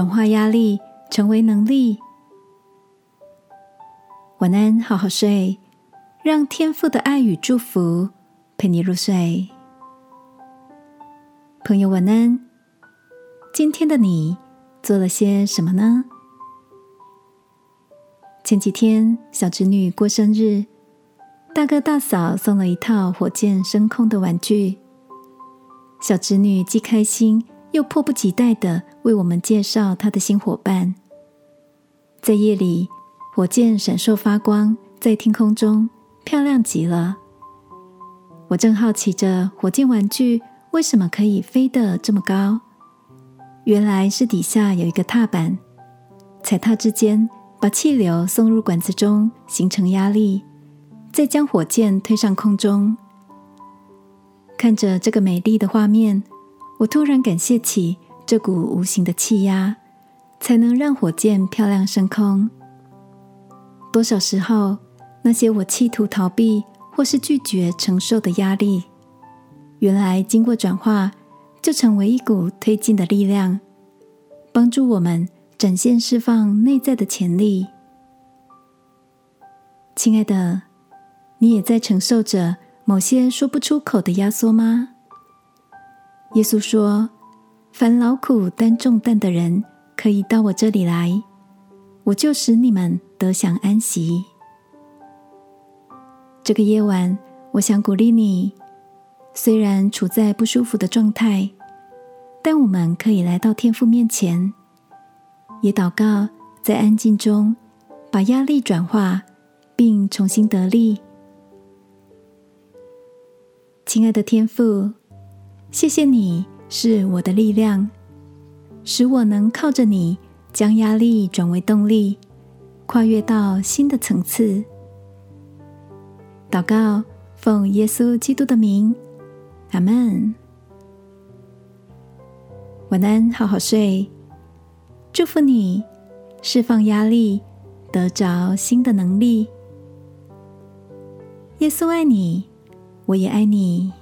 转化压力成为能力。晚安，好好睡，让天父的爱与祝福陪你入睡。朋友，晚安。今天的你做了些什么呢？前几天，小侄女过生日，大哥大嫂送了一套火箭升空的玩具。小侄女既开心又迫不及待的为我们介绍他的新伙伴。在夜里，火箭闪烁发光，在天空中漂亮极了。我正好奇着火箭玩具为什么可以飞得这么高，原来是底下有一个踏板，踩踏之间把气流送入管子中，形成压力，再将火箭推上空中。看着这个美丽的画面，我突然感谢起这股无形的气压，才能让火箭漂亮升空。多少时候，那些我企图逃避或是拒绝承受的压力，原来经过转化，就成为一股推进的力量，帮助我们展现释放内在的潜力。亲爱的，你也在承受着。某些说不出口的压缩吗？耶稣说：“凡劳苦担重担的人，可以到我这里来，我就使你们得享安息。”这个夜晚，我想鼓励你，虽然处在不舒服的状态，但我们可以来到天父面前，也祷告，在安静中把压力转化，并重新得力。亲爱的天父，谢谢你是我的力量，使我能靠着你将压力转为动力，跨越到新的层次。祷告，奉耶稣基督的名，阿门。晚安，好好睡。祝福你释放压力，得着新的能力。耶稣爱你。我也爱你。